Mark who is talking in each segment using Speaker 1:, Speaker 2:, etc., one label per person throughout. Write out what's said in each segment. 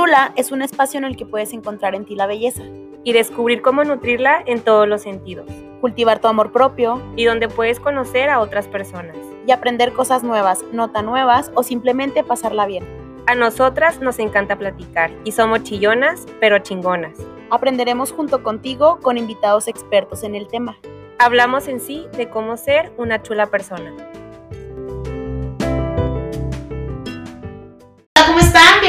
Speaker 1: Chula es un espacio en el que puedes encontrar en ti la belleza,
Speaker 2: y descubrir cómo nutrirla en todos los sentidos,
Speaker 1: cultivar tu amor propio
Speaker 2: y donde puedes conocer a otras personas.
Speaker 1: y aprender cosas nuevas, no tan nuevas o simplemente pasarla bien.
Speaker 2: A nosotras nos encanta platicar y somos chillonas, pero chingonas.
Speaker 1: Aprenderemos junto contigo con invitados expertos en el tema.
Speaker 2: Hablamos en sí de cómo ser una chula persona.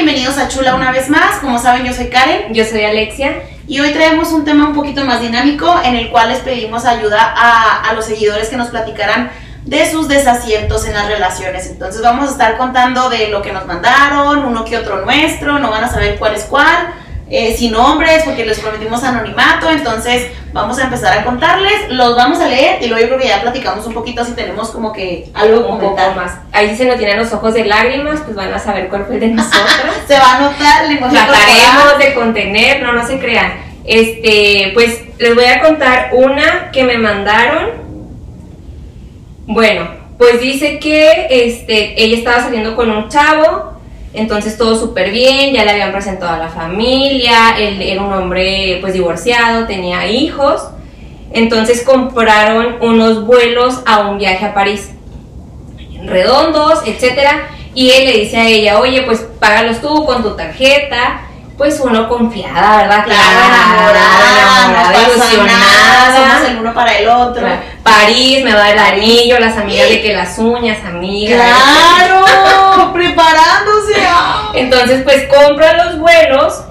Speaker 1: Bienvenidos a Chula una vez más. Como saben, yo soy Karen
Speaker 2: Yo soy Alexia.
Speaker 1: y hoy traemos un tema un poquito más dinámico en el cual les pedimos ayuda a, a los seguidores que nos platicaran de sus desaciertos en las relaciones. Entonces vamos a estar contando de lo que nos mandaron, uno que otro nuestro, no van a saber cuál es cuál, eh, sin nombres porque les prometimos anonimato, entonces vamos a empezar a contarles, los vamos a leer y luego yo creo que ya platicamos un poquito si tenemos como que algo que comentar.
Speaker 2: más. Ahí si se nos tienen los ojos de lágrimas, pues van a saber cuál fue el de nosotras.
Speaker 1: Se va a notar corporal.
Speaker 2: Trataremos de contener, no, no se crean. Este, pues les voy a contar una que me mandaron. Bueno, pues dice que este, ella estaba saliendo con un chavo, entonces todo súper bien, ya le habían presentado a la familia, él era un hombre pues divorciado, tenía hijos, entonces compraron unos vuelos a un viaje a París, redondos, etcétera, y él le dice a ella, oye, pues págalos tú con tu tarjeta, pues uno confiada, ¿verdad?
Speaker 1: Claro, enamorada,
Speaker 2: ilusionada.
Speaker 1: somos el uno para el otro.
Speaker 2: Claro. París, me va el anillo, las amigas de que las uñas, amigas.
Speaker 1: Claro, preparándose. ah.
Speaker 2: Entonces, pues compran los vuelos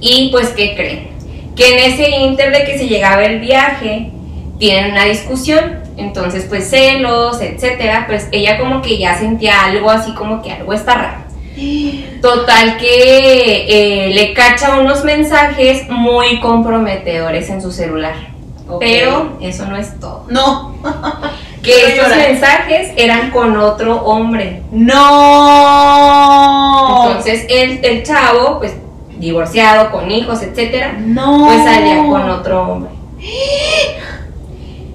Speaker 2: y pues, ¿qué creen? Que en ese inter de que se llegaba el viaje, tienen una discusión. Entonces, pues celos, etcétera. Pues ella como que ya sentía algo así como que algo está raro. Total que eh, le cacha unos mensajes muy comprometedores en su celular. Pero eso no es todo.
Speaker 1: No,
Speaker 2: Que estos
Speaker 1: llorar.
Speaker 2: mensajes eran con otro hombre.
Speaker 1: no.
Speaker 2: Entonces el, el chavo, pues divorciado, con hijos, etcétera,
Speaker 1: no.
Speaker 2: pues salía con otro hombre.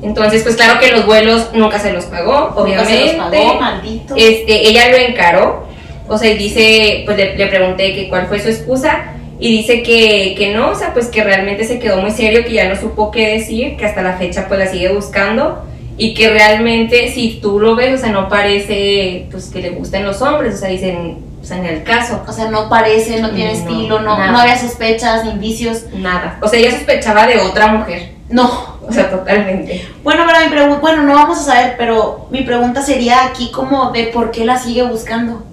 Speaker 2: Entonces, pues claro que los vuelos nunca se los pagó,
Speaker 1: Nunca
Speaker 2: obviamente.
Speaker 1: se los pagó, maldito.
Speaker 2: Este, ella lo encaró, o sea, y dice, pues le, le pregunté que cuál fue su excusa, y dice que, que no, o sea, pues que realmente se quedó muy serio, que ya no supo qué decir, que hasta la fecha pues la sigue buscando, y que realmente si tú lo ves, o sea, no parece pues que le gusten los hombres, o sea, dicen, o sea, en el caso,
Speaker 1: O sea, no parece, no tiene
Speaker 2: No,
Speaker 1: estilo, no,
Speaker 2: nada.
Speaker 1: no había sospechas ni indicios.
Speaker 2: nada. O sea, ella sospechaba de otra mujer,
Speaker 1: No.
Speaker 2: o sea, totalmente.
Speaker 1: Bueno, pero mi pregunta, bueno, no vamos a saber, pero mi pregunta sería aquí como de por qué la sigue buscando.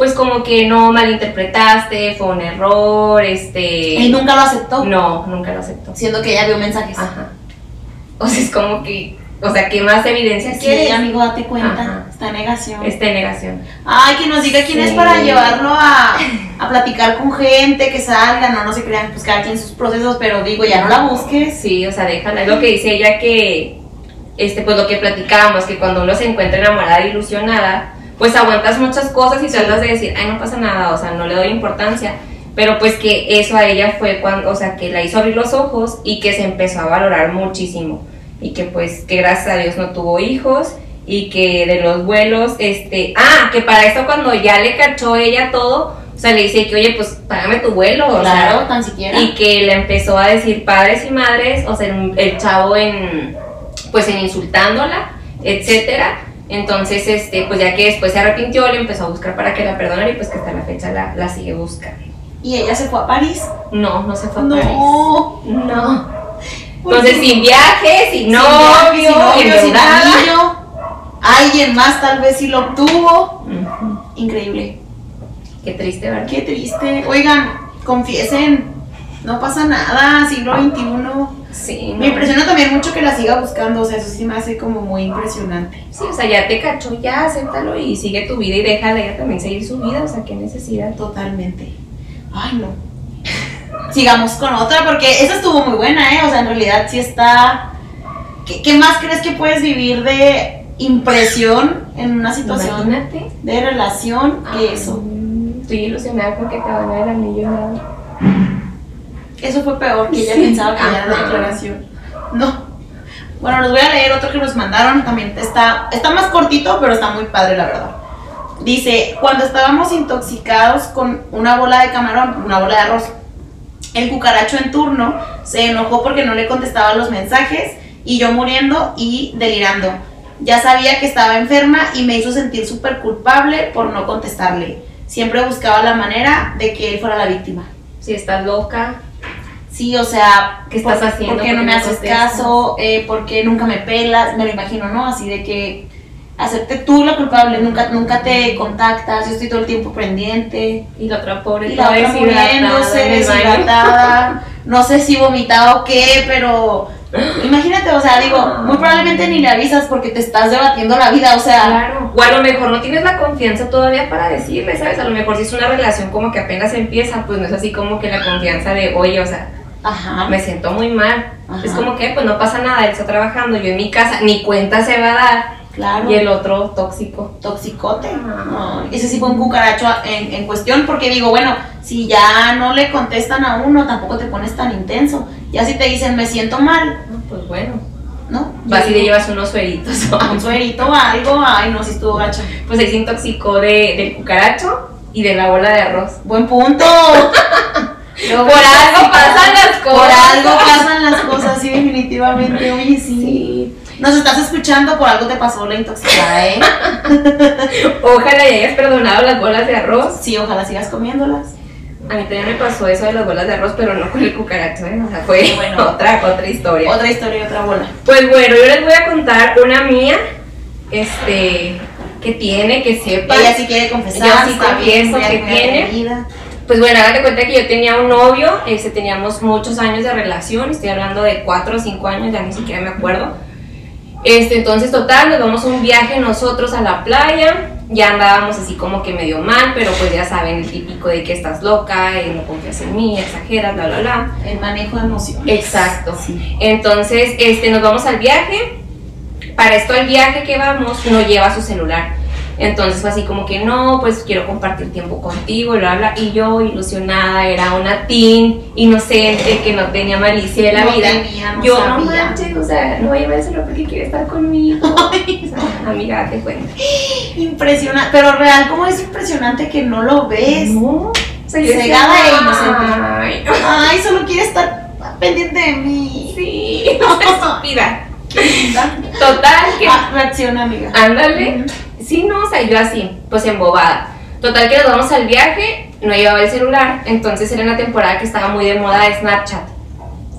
Speaker 2: Pues como que no malinterpretaste, fue un error, este...
Speaker 1: Y nunca lo aceptó,
Speaker 2: No, nunca lo aceptó.
Speaker 1: siendo que ella vio mensajes.
Speaker 2: Ajá. O sea, es como que, o sea, ¿qué más evidencia
Speaker 1: Sí,
Speaker 2: quieres?
Speaker 1: amigo, date cuenta.
Speaker 2: Ajá.
Speaker 1: Está en negación.
Speaker 2: Esta negación.
Speaker 1: Ay, que nos diga quién es para llevarlo a, a platicar con gente, que salgan, no, no se crean, pues cada quien sus procesos, pero digo, ya no la busques.
Speaker 2: Sí, o sea, déjala. Es lo que dice ella que, este, pues lo que platicábamos, que cuando uno se encuentra enamorada ilusionada, pues aguantas muchas cosas y tratas de decir, ay, no pasa nada, o sea, no le doy importancia. Pero pues que eso a ella fue cuando, o sea, que la hizo abrir los ojos y que se empezó a valorar muchísimo. Y que pues, que gracias a Dios no tuvo hijos y que de los vuelos, este, ah, que para eso cuando ya le cachó ella todo, o sea, le dice que, oye, pues págame tu vuelo, o sea,
Speaker 1: Claro, tan siquiera.
Speaker 2: y que le empezó a decir padres y madres, o sea, el, el chavo en, pues en insultándola, etcétera. Entonces, este, pues ya que después se arrepintió, le empezó a buscar para que la perdonara y pues que hasta la fecha la, la sigue buscando.
Speaker 1: Y ella se fue a París.
Speaker 2: No, no se fue a París.
Speaker 1: No.
Speaker 2: No.
Speaker 1: ¿Por
Speaker 2: Entonces, sin viaje, sin novio,
Speaker 1: sin novio, sin anillo. Alguien más tal vez sí lo obtuvo. Increíble.
Speaker 2: Qué triste, ¿verdad?
Speaker 1: Qué triste. Oigan, confiesen. No pasa nada, siglo XXI.
Speaker 2: Sí,
Speaker 1: Me
Speaker 2: no.
Speaker 1: impresiona también mucho que la siga buscando, o sea, eso sí me hace como muy impresionante.
Speaker 2: Sí, o sea, ya te cachó, ya acéptalo y sigue tu vida y déjala ella también seguir su vida, o sea, qué necesidad.
Speaker 1: Totalmente. Ay, no. Sigamos con otra, porque esa estuvo muy buena, ¿eh? O sea, en realidad sí está... ¿Qué, qué más crees que puedes vivir de impresión en una situación
Speaker 2: Imagínate.
Speaker 1: de relación que
Speaker 2: Ah,
Speaker 1: eso?
Speaker 2: Estoy ilusionada con que te van a dar anillo nada.
Speaker 1: Eso fue peor, que ella pensaba que era la
Speaker 2: Ajá.
Speaker 1: declaración. No. Bueno, les voy a leer otro que nos mandaron. También está, está más cortito, pero está muy padre, la verdad. Dice, cuando estábamos intoxicados con una bola de camarón, una bola de arroz, el cucaracho en turno se enojó porque no le contestaba los mensajes y yo muriendo y delirando. Ya sabía que estaba enferma y me hizo sentir súper culpable por no contestarle. Siempre buscaba la manera de que él fuera la víctima.
Speaker 2: Si estás loca,
Speaker 1: Sí, o sea,
Speaker 2: ¿Qué estás
Speaker 1: ¿por-
Speaker 2: haciendo?
Speaker 1: ¿Por qué no
Speaker 2: ¿Por
Speaker 1: me haces
Speaker 2: contestas?
Speaker 1: caso? Eh, ¿Por qué nunca me pelas? Me lo imagino, ¿no? Así de que hacerte tú la culpable, nunca, nunca te contactas, yo estoy todo el tiempo pendiente.
Speaker 2: y la otra pobre
Speaker 1: Y la otra muriéndose, deshidratada, no sé si vomitaba o qué, pero imagínate, o sea, digo, muy probablemente ni le avisas porque te estás debatiendo la vida, o sea,
Speaker 2: Claro. O a lo mejor no tienes la confianza todavía para decirle, ¿sabes? A lo mejor si es una relación como que apenas empieza, pues no es así como que la confianza de, oye, o sea,
Speaker 1: ajá,
Speaker 2: me siento muy mal.
Speaker 1: Ajá.
Speaker 2: Es como que, pues no pasa nada, él está trabajando, yo en mi casa, ni cuenta se va a dar.
Speaker 1: claro.
Speaker 2: Y el otro tóxico.
Speaker 1: toxicote.
Speaker 2: Ah.
Speaker 1: Ese sí fue un cucaracho en, en cuestión, porque digo, bueno, si ya no le contestan a uno, tampoco te pones tan intenso. Ya si te dicen, me siento mal,
Speaker 2: Ah, Pues bueno.
Speaker 1: ¿no?
Speaker 2: Vas y le llevas unos sueritos.
Speaker 1: un suerito o algo, ay, no, si estuvo gacha.
Speaker 2: Pues ahí se intoxicó de, del cucaracho y de la bola de arroz.
Speaker 1: Buen punto.
Speaker 2: Por algo pasan las
Speaker 1: Por
Speaker 2: cosas.
Speaker 1: algo pasan las cosas, sí, definitivamente. Oye, sí. Nos estás escuchando, por algo te pasó la intoxicada, ¿eh?
Speaker 2: Ojalá y hayas perdonado las bolas de arroz.
Speaker 1: Sí, ojalá sigas comiéndolas.
Speaker 2: A mí también me pasó eso de las bolas de arroz, pero no con el cucaracho, ¿eh? O sea, fue
Speaker 1: Bueno.
Speaker 2: otra, otra historia.
Speaker 1: Otra historia y otra bola.
Speaker 2: Pues bueno, yo les voy a contar una mía, este, que tiene, que sepa.
Speaker 1: Ella sí quiere confesar,
Speaker 2: Yo sí confieso que tiene. Pues bueno, hágate cuenta que yo tenía un novio, este, teníamos muchos años de relación, estoy hablando de 4 o 5 años, ya ni siquiera me acuerdo. Este, entonces, total, nos vamos a un viaje nosotros a la playa, ya andábamos así como que medio mal, pero pues ya saben, el típico de que estás loca, eh, no confías en mí, exageras, bla, bla, bla.
Speaker 1: El manejo de emociones.
Speaker 2: Exacto.
Speaker 1: Sí.
Speaker 2: Entonces, este, nos vamos al viaje. Para esto, al viaje que vamos, no lleva su celular. Entonces fue así como que no, pues quiero compartir tiempo contigo, bla, bla. Y yo, ilusionada, era una teen inocente que no tenía malicia de la
Speaker 1: No
Speaker 2: vida.
Speaker 1: tenía, no
Speaker 2: yo, no manches, o sea, no voy a celular porque quiere estar conmigo. O sea, amiga, date cuenta.
Speaker 1: Impresionante, pero real, ¿cómo es impresionante que no lo ves?
Speaker 2: No, o sea, yo
Speaker 1: Cegada e inocente.
Speaker 2: Ay,
Speaker 1: Ay, solo quiere estar pendiente de mí.
Speaker 2: sí, estúpida.
Speaker 1: Qué linda.
Speaker 2: Total, que
Speaker 1: Ah, reacciona, amiga.
Speaker 2: Ándale. Sí, no, o sea, yo así, pues embobada. Total que nos vamos al viaje, no llevaba el celular, entonces era una temporada que estaba muy de moda de Snapchat.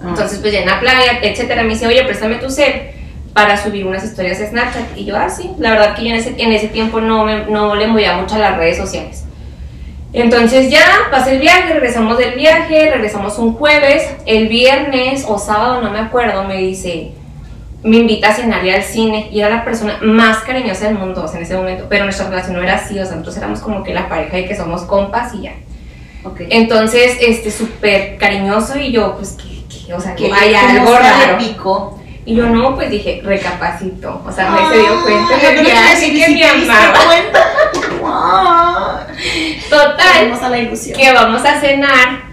Speaker 2: Entonces, pues ya en la playa, etcétera, me dice, oye, préstame tu cel para subir unas historias de Snapchat. Y yo, ah, sí, la verdad que yo en ese, en ese tiempo no, me, no le movía mucho a las redes sociales. Entonces ya pasé el viaje, regresamos del viaje, regresamos un jueves, el viernes o sábado, no me acuerdo, me dice, me invita a cenar y al cine y era la persona más cariñosa del mundo o sea, en ese momento, pero nuestra relación no era así, o sea, nosotros éramos como que la pareja y que somos compas y ya.
Speaker 1: Ok.
Speaker 2: Entonces, este, súper cariñoso y yo, pues, que, que, o sea, que hay algo raro.
Speaker 1: picó.
Speaker 2: Y yo no, pues dije, recapacito, o sea, me se dio cuenta de que,
Speaker 1: sí,
Speaker 2: que me amaba.
Speaker 1: cuenta.
Speaker 2: Total,
Speaker 1: a la ilusión.
Speaker 2: que vamos a cenar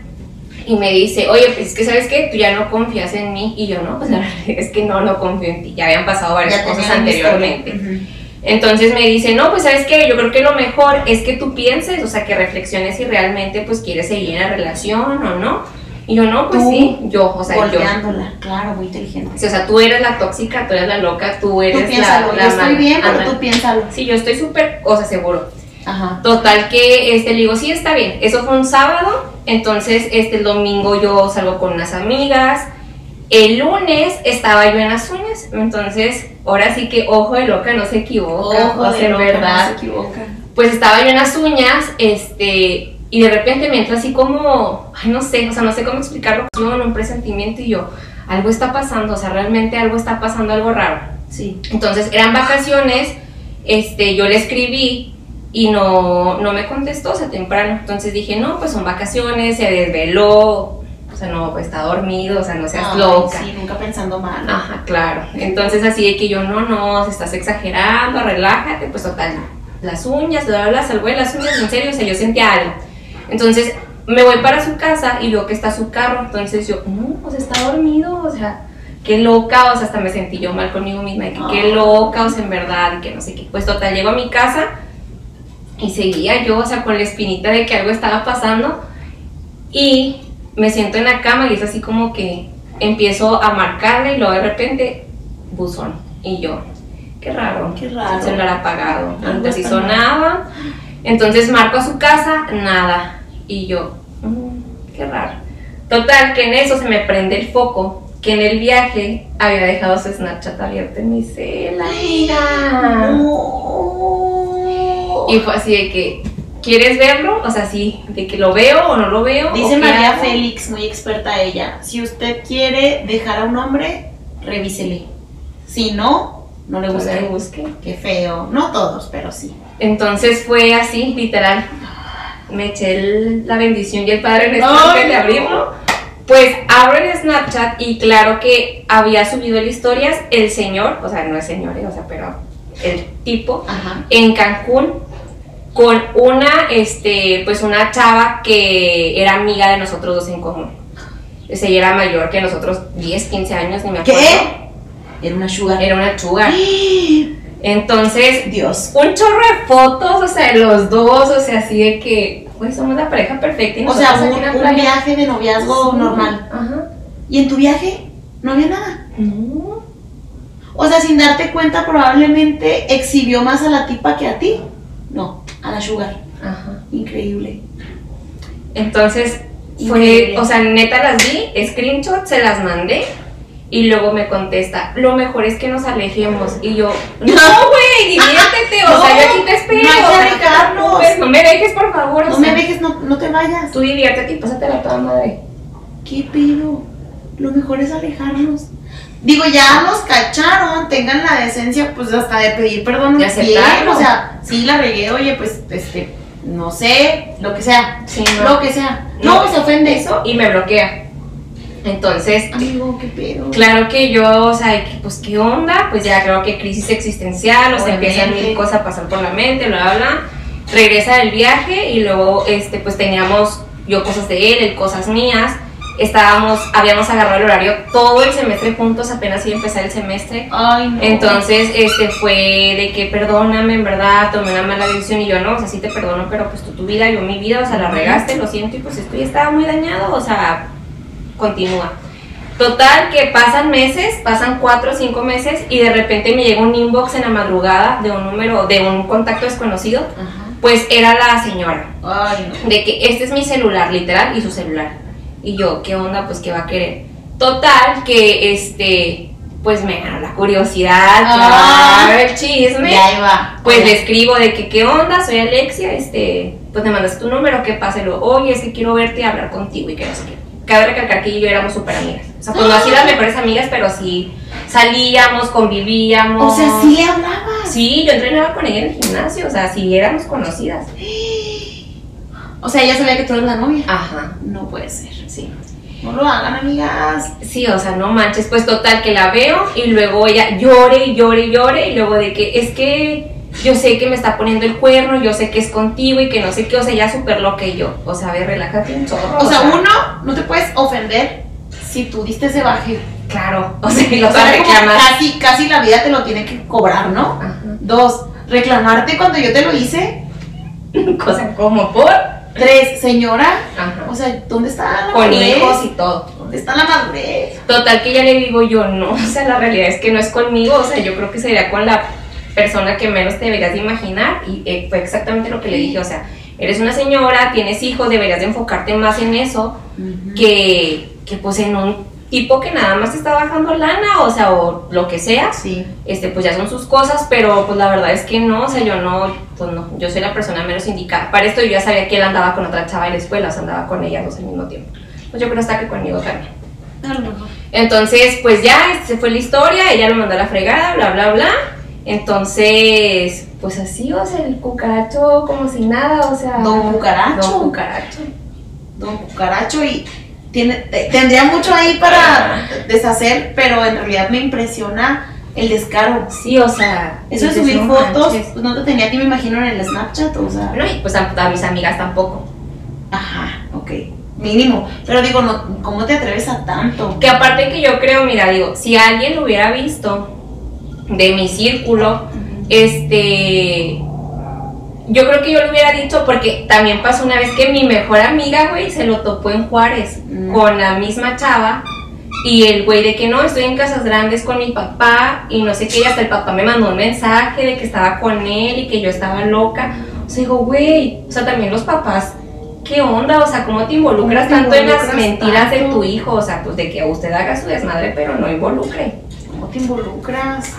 Speaker 2: y me dice, oye, pues es que sabes que tú ya no confías en mí y yo no, pues la verdad es que no, no confío en ti, ya habían pasado varias
Speaker 1: Ya
Speaker 2: cosas anteriormente. Entonces me dice, no, pues sabes que yo creo que lo mejor es que tú pienses, o sea, que reflexiones si realmente pues quieres seguir en la relación o no. Y yo no, pues
Speaker 1: Tú,
Speaker 2: sí, yo, o sea, yo.
Speaker 1: Claro, muy inteligente.
Speaker 2: Sí, o sea, tú eres la tóxica, tú eres la loca, tú eres
Speaker 1: Tú piénsalo,
Speaker 2: la, la
Speaker 1: yo estoy bien, pero tú piénsalo.
Speaker 2: Sí, yo estoy súper, o sea, seguro.
Speaker 1: Ajá.
Speaker 2: Total que este, le digo, sí, está bien. Eso fue un sábado, entonces este, el domingo yo salgo con unas amigas. El lunes estaba yo en las uñas, entonces ahora sí que ojo de loca no se equivoca,
Speaker 1: Ojo
Speaker 2: o
Speaker 1: de
Speaker 2: sea, en
Speaker 1: loca,
Speaker 2: verdad.
Speaker 1: no se equivoca.
Speaker 2: Pues estaba yo en las uñas, este, y de repente me entra así como, ay, no sé, o sea, no sé cómo explicarlo, un presentimiento y yo, algo está pasando, o sea, realmente algo está pasando, algo raro.
Speaker 1: Sí.
Speaker 2: Entonces eran vacaciones, este, yo le escribí y no, no me contestó, o sea, temprano. Entonces dije, no, pues son vacaciones, se desveló, o sea, no, pues está dormido, o sea, no seas
Speaker 1: Ay,
Speaker 2: loca.
Speaker 1: Sí, nunca pensando mal.
Speaker 2: Ajá, claro. Entonces así de que yo, no, no, se estás exagerando, relájate, pues total, las uñas, bla, bla, de las uñas, en serio, o sea, yo sentía algo. Entonces me voy para su casa y veo que está su carro, entonces yo, no, pues está dormido, o sea, qué loca, o sea, hasta me sentí yo mal conmigo misma, de que qué
Speaker 1: Ay.
Speaker 2: loca, o sea, en verdad, y que no sé qué. Pues total, llego a mi casa Y seguía yo, o sea, con la espinita de que algo estaba pasando. Y me siento en la cama y es así como que empiezo a marcarle y luego de repente, buzón. Y yo, qué raro.
Speaker 1: Qué raro.
Speaker 2: El celular apagado. Antes sí sonaba. Entonces marco a su casa, nada. Y yo, "Mm, qué raro. Total, que en eso se me prende el foco. Que en el viaje había dejado su Snapchat abierto en mi cel, amiga.
Speaker 1: No.
Speaker 2: Y fue así de que, ¿quieres verlo? O sea, sí, de que lo veo o no lo veo.
Speaker 1: Dice María
Speaker 2: hago.
Speaker 1: Félix, muy experta ella, si usted quiere dejar a un hombre, revísele. Si no, no le
Speaker 2: Pues ahí
Speaker 1: busque.
Speaker 2: busque.
Speaker 1: Qué feo. No todos, pero sí.
Speaker 2: Entonces fue así, literal. Me eché el- la bendición y el Padre Nuestro
Speaker 1: Ay,
Speaker 2: antes de
Speaker 1: no.
Speaker 2: abrirlo. Pues abro el Snapchat y claro que había subido el historias el señor, o sea, no es señor, eh, o sea, pero el tipo,
Speaker 1: Ajá.
Speaker 2: en Cancún con una, este, pues una chava que era amiga de nosotros dos en común. Pues ella era mayor que nosotros, 10, 15 años, ni me acuerdo.
Speaker 1: ¿Qué? Era una sugar.
Speaker 2: Era una chuga. Entonces,
Speaker 1: Dios.
Speaker 2: un chorro de fotos, o sea, los dos, o sea, así de que, pues somos la pareja perfecta. Y
Speaker 1: O sea, un, un viaje de noviazgo
Speaker 2: Sí.
Speaker 1: normal.
Speaker 2: Ajá.
Speaker 1: ¿Y en tu viaje? No había nada.
Speaker 2: No.
Speaker 1: O sea, sin darte cuenta, probablemente exhibió más a la tipa que a ti. No, a sugar.
Speaker 2: Ajá.
Speaker 1: Increíble.
Speaker 2: Entonces, fue,
Speaker 1: Increíble.
Speaker 2: o sea, neta las vi, screenshot, se las mandé. Y luego me contesta, lo mejor es que nos alejemos. Y yo, no, güey, diviértete, o sea, yo aquí te espero.
Speaker 1: no hay que
Speaker 2: o sea, no me dejes, por favor. o
Speaker 1: No
Speaker 2: sea,
Speaker 1: me dejes, no, no te vayas.
Speaker 2: Tú diviértete y pásatela toda madre.
Speaker 1: ¿Qué pido? Lo mejor es alejarnos. Digo, ya nos cacharon, tengan la decencia, pues hasta de pedir perdón.
Speaker 2: De aceptarlo.
Speaker 1: O sea, sí la regué, oye, pues, este, no sé, lo que sea.
Speaker 2: Sí, no.
Speaker 1: Lo que sea. No,
Speaker 2: No,
Speaker 1: se ofende
Speaker 2: Eso y me bloquea. Entonces,
Speaker 1: Amigo, qué pedo.
Speaker 2: Claro que yo, o sea, pues qué onda, pues ya creo que crisis existencial, o sea, empiezan mil cosas a pasar por la mente, bla, bla. Regresa del viaje y luego, este, pues teníamos yo cosas de él, él cosas mías. Estábamos, habíamos agarrado el horario todo el semestre juntos, apenas iba a empezar el semestre.
Speaker 1: Ay, no.
Speaker 2: Entonces, este fue de que perdóname, en verdad, tomé una mala decisión y yo no, o sea, sí te perdono, pero pues tú tu vida, yo mi vida, o sea, la regaste, lo siento y pues esto ya estaba muy dañado, o sea, continúa. Total, que pasan meses, pasan cuatro o cinco meses y de repente me llega un inbox en la madrugada de un número, de un contacto desconocido,
Speaker 1: Ajá.
Speaker 2: pues era la señora,
Speaker 1: Ay, no.
Speaker 2: de que este es mi celular, literal, y su celular. Y yo, ¿qué onda? Pues, ¿qué va a querer? Total, que este, pues me ganó la curiosidad,
Speaker 1: Ah.
Speaker 2: el chisme.
Speaker 1: Ya iba.
Speaker 2: Pues le escribo de que, ¿qué onda? Soy Alexia, este, pues me mandas tu número, ¿qué pasa? Y luego, oye, es que quiero verte y hablar contigo y que no sé qué. Cabe recalcar que ella y yo éramos súper amigas. O sea, pues no así las mejores amigas, pero sí salíamos, convivíamos.
Speaker 1: O sea, sí le hablabas.
Speaker 2: Sí, yo entrenaba con ella en el gimnasio, o sea, sí éramos conocidas.
Speaker 1: O sea, ella sabía que tú eres la novia.
Speaker 2: Ajá,
Speaker 1: No puede ser.
Speaker 2: sí.
Speaker 1: No lo hagan, amigas.
Speaker 2: Sí, o sea, no manches, pues total que la veo y luego ella llore y llore y llore y luego de que es que yo sé que me está poniendo el cuerno, yo sé que es contigo y que no sé qué, o sea, ya súper lo que yo. O sea, a ver, relájate un chorro.
Speaker 1: O sea, uno, no te puedes ofender si tú diste ese baje.
Speaker 2: Claro, o sea, y lo
Speaker 1: O sea,
Speaker 2: reclamar.
Speaker 1: casi, casi la vida te lo tiene que cobrar, ¿no?
Speaker 2: Ajá.
Speaker 1: Dos, reclamarte cuando yo te lo hice.
Speaker 2: Cosa como por.
Speaker 1: Tres, señora.
Speaker 2: Ajá.
Speaker 1: O sea, ¿dónde está la
Speaker 2: Con
Speaker 1: madurez?
Speaker 2: hijos y todo.
Speaker 1: ¿Dónde está la madurez?
Speaker 2: Total que ya le digo yo, no, o sea, la realidad es que no es conmigo, o sea, yo creo que sería con la persona que menos te deberías de imaginar y eh, fue exactamente lo que le dije, o sea, eres una señora, tienes hijos, deberías de enfocarte más en eso que, que pues en un tipo que nada más está bajando lana, o sea, o lo que sea,
Speaker 1: Sí.
Speaker 2: este, pues ya son sus cosas, pero pues la verdad es que no, o sea, yo no, pues no, yo soy la persona menos indicada. Para esto yo ya sabía que él andaba con otra chava en la escuela, o sea, andaba con ellas dos al mismo tiempo. Pues yo creo hasta que conmigo también. Entonces, pues ya, se fue la historia, ella lo mandó a la fregada, bla, bla, bla. Entonces, pues así, o sea, el cucaracho como si nada, o sea...
Speaker 1: Don Cucaracho.
Speaker 2: Don cucaracho.
Speaker 1: Don Cucaracho y tiene, te- tendría mucho ahí para deshacer, pero en realidad me impresiona el descaro.
Speaker 2: Sí, o sea...
Speaker 1: Eso de subir fotos,
Speaker 2: manches.
Speaker 1: pues no te tenía que me imagino en el Snapchat, o sea.
Speaker 2: Y pues a, a mis amigas tampoco.
Speaker 1: Ajá, ok. Mínimo. Pero digo, no, ¿cómo te atreves a tanto?
Speaker 2: Que aparte que yo creo, mira, digo, si alguien lo hubiera visto de mi círculo, este yo creo que yo lo hubiera dicho porque también pasó una vez que mi mejor amiga, güey, se lo topó en Juárez
Speaker 1: Mm.
Speaker 2: con la misma chava. Y el güey de que no, estoy en casas grandes con mi papá y no sé qué, y hasta el papá me mandó un mensaje de que estaba con él y que yo estaba loca. O sea, digo, güey, o sea, también los papás, ¿qué onda? O sea, ¿cómo te involucras
Speaker 1: ¿Cómo te
Speaker 2: tanto en las mentiras de tu hijo? O sea, pues de que usted haga su desmadre, pero no involucre.
Speaker 1: ¿Cómo te involucras?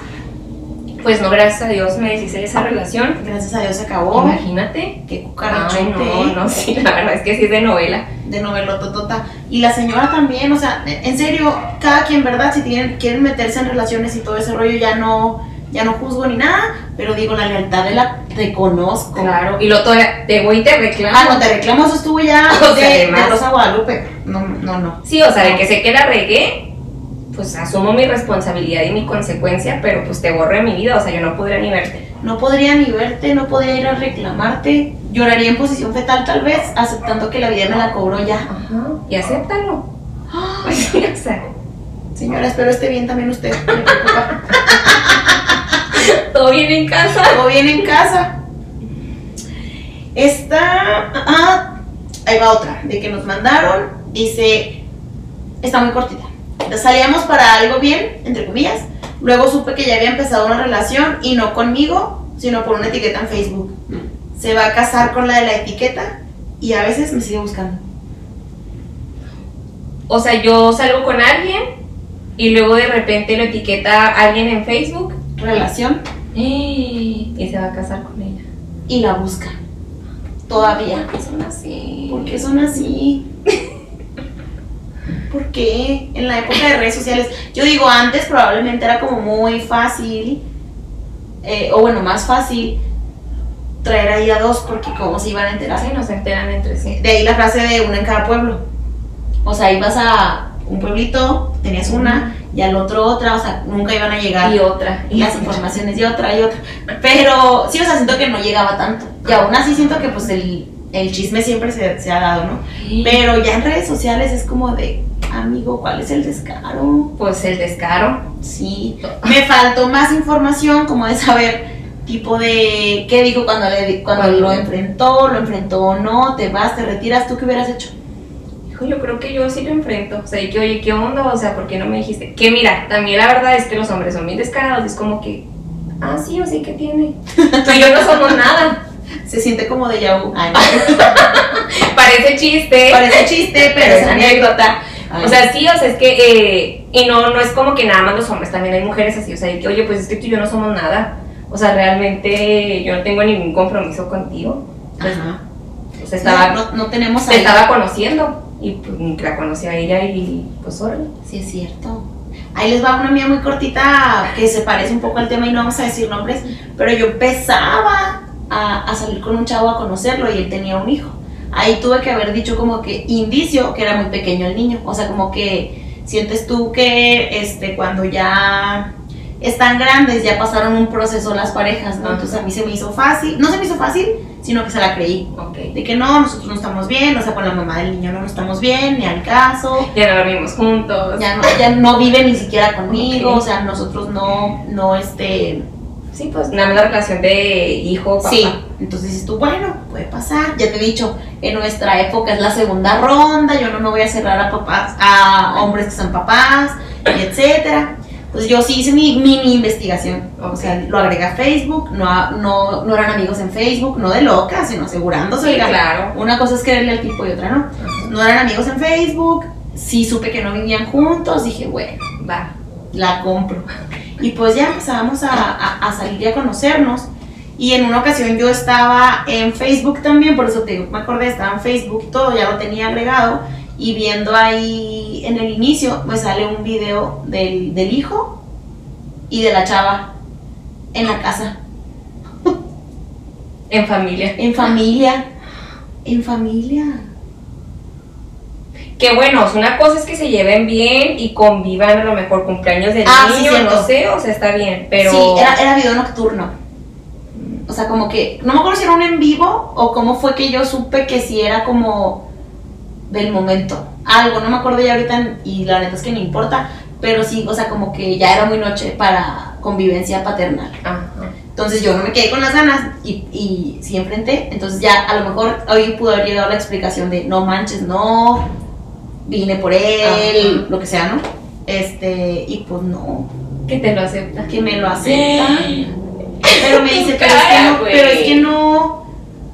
Speaker 2: Pues no, gracias a Dios me deshice de esa relación.
Speaker 1: Gracias a Dios se acabó.
Speaker 2: Imagínate.
Speaker 1: Qué
Speaker 2: Ay,
Speaker 1: cucarachote.
Speaker 2: no, no, sí, la verdad es que sí es de novela.
Speaker 1: de novelototota. Y la señora también, o sea, en serio, cada quien, ¿verdad? Si tienen, quieren meterse en relaciones y todo ese rollo, ya no, ya no juzgo ni nada, pero digo, la lealtad de la te conozco.
Speaker 2: Claro. Y lo todavía te voy y te reclamo.
Speaker 1: Ah, no, te reclamo, eso estuvo ya
Speaker 2: O sea,
Speaker 1: de, de. Rosa Guadalupe. No, no, no.
Speaker 2: Sí, o sea, de que sé que la regué, pues asumo mi responsabilidad y mi consecuencia, pero pues te borro de mi vida, o sea, yo no podría ni verte.
Speaker 1: No podría ni verte, no podría ir a reclamarte. Lloraría en posición fetal tal vez, aceptando que la vida me la cobró ya.
Speaker 2: Ajá. Y acéptalo. Pues sí, o sea,
Speaker 1: Señora, espero esté bien también usted. me preocupa.
Speaker 2: todo bien en casa.
Speaker 1: Todo bien en casa. Esta. Ah, ahí va otra. De que nos mandaron. Dice. Está muy cortita. Salíamos para algo bien, entre comillas. Luego supe que ya había empezado una relación y no conmigo, sino por una etiqueta en Facebook. Se va a casar con la de la etiqueta y a veces me sigue buscando.
Speaker 2: O sea, yo salgo con alguien y luego de repente lo etiqueta alguien en Facebook
Speaker 1: Relación
Speaker 2: y se va a casar con ella.
Speaker 1: y la busca. Todavía.
Speaker 2: ¿Por qué son así?
Speaker 1: ¿Por qué son así? ¿Por qué? En la época de redes sociales, yo digo antes probablemente era como muy fácil, eh, o bueno, más fácil traer ahí a dos porque cómo se iban a enterar.
Speaker 2: Sí, no se enteran entre sí.
Speaker 1: De ahí la frase de una en cada pueblo. O sea, ibas a un pueblito, tenías una y al otro otra, o sea, nunca iban a llegar.
Speaker 2: Y otra.
Speaker 1: Y las informaciones y otra y otra. Pero sí, o sea, siento que no llegaba tanto. Y aún así siento que pues el, el chisme siempre se, se ha dado, ¿no? Pero ya en redes sociales es como de, amigo, ¿cuál es el descaro?
Speaker 2: Pues el descaro.
Speaker 1: Sí. Me faltó más información como de saber tipo de qué dijo cuando, le, cuando lo enfrentó, lo enfrentó o no, te vas, te retiras, ¿tú qué hubieras hecho?
Speaker 2: Hijo, yo creo que yo sí lo enfrento. O sea, que, oye, ¿qué onda? O sea, ¿por qué no me dijiste? Que mira, también la verdad es que los hombres son bien descarados. Es como que, ah, sí, o sí, ¿qué tiene? Tú y yo no somos nada.
Speaker 1: Se siente como de Yahoo. Ay, no.
Speaker 2: Parece chiste.
Speaker 1: Parece chiste, pero es anécdota. Ay,
Speaker 2: O sea, sí, o sea, es que, eh, y no, no es como que nada más los hombres, también hay mujeres así, o sea, de que, oye, pues es que tú y yo no somos nada. O sea, realmente yo no tengo ningún compromiso contigo. Pues,
Speaker 1: Ajá.
Speaker 2: o sea, estaba,
Speaker 1: no, no tenemos
Speaker 2: te estaba conociendo y pues, la conocí a ella y pues órale.
Speaker 1: Sí, es cierto. Ahí les va una mía muy cortita que se parece un poco al tema y no vamos a decir nombres, pero yo empezaba a, a salir con un chavo a conocerlo y él tenía un hijo. Ahí tuve que haber dicho como que indicio que era muy pequeño el niño. O sea, como que sientes tú que este, cuando ya están grandes ya pasaron un proceso las parejas, ¿no? Entonces a mí se me hizo fácil, no se me hizo fácil, sino que se la creí.
Speaker 2: Ok.
Speaker 1: De que no, nosotros no estamos bien, o sea, con la mamá del niño no, no estamos bien, ni al caso
Speaker 2: Ya no dormimos juntos.
Speaker 1: ya no, ya no vive ni siquiera conmigo,
Speaker 2: Ok.
Speaker 1: o sea, nosotros no, no, este,
Speaker 2: Sí, pues nada más la relación de hijo, papá.
Speaker 1: sí, entonces dices tú, bueno, puede pasar, ya te he dicho, en nuestra época es la segunda ronda, yo no me voy a cerrar a papás, a hombres que son papás, y etcétera, pues yo sí hice mi mini investigación, o sea, lo agregué a Facebook, no, no, no eran amigos en Facebook, no de loca, sino asegurándose,
Speaker 2: Sí, claro.
Speaker 1: una cosa es quererle al tipo y otra no, no eran amigos en Facebook, sí supe que no vivían juntos, dije, bueno,
Speaker 2: Va.
Speaker 1: la compro. Y pues ya empezábamos a, a- a salir y a conocernos. Y en una ocasión yo estaba en Facebook también, por eso te digo, me acordé, estaba en Facebook, todo ya lo tenía agregado. Y viendo ahí en el inicio, me sale un video del, del hijo y de la chava en la casa,
Speaker 2: En familia.
Speaker 1: en familia, en familia.
Speaker 2: Que bueno, una cosa es que se lleven bien y convivan a lo mejor cumpleaños del
Speaker 1: Ah, sí,
Speaker 2: niño,
Speaker 1: cierto.
Speaker 2: no sé, o sea, está bien, pero...
Speaker 1: Sí, era, era video nocturno. O sea, como que, no me acuerdo si era un en vivo o cómo fue que yo supe que si era como del momento. Algo, no me acuerdo ya ahorita y la neta es que no importa, pero sí, o sea, como que ya era muy noche para convivencia paternal.
Speaker 2: Ajá.
Speaker 1: Entonces yo no me quedé con las ganas y, y sí enfrenté. Entonces ya a lo mejor hoy pudo haber llegado la explicación de no manches, no, vine por él,
Speaker 2: Ajá.
Speaker 1: lo que sea, ¿no? Este, y pues no,
Speaker 2: Que te lo acepta.
Speaker 1: que me lo acepta. Pero me dice, pero es que no, pero es que no,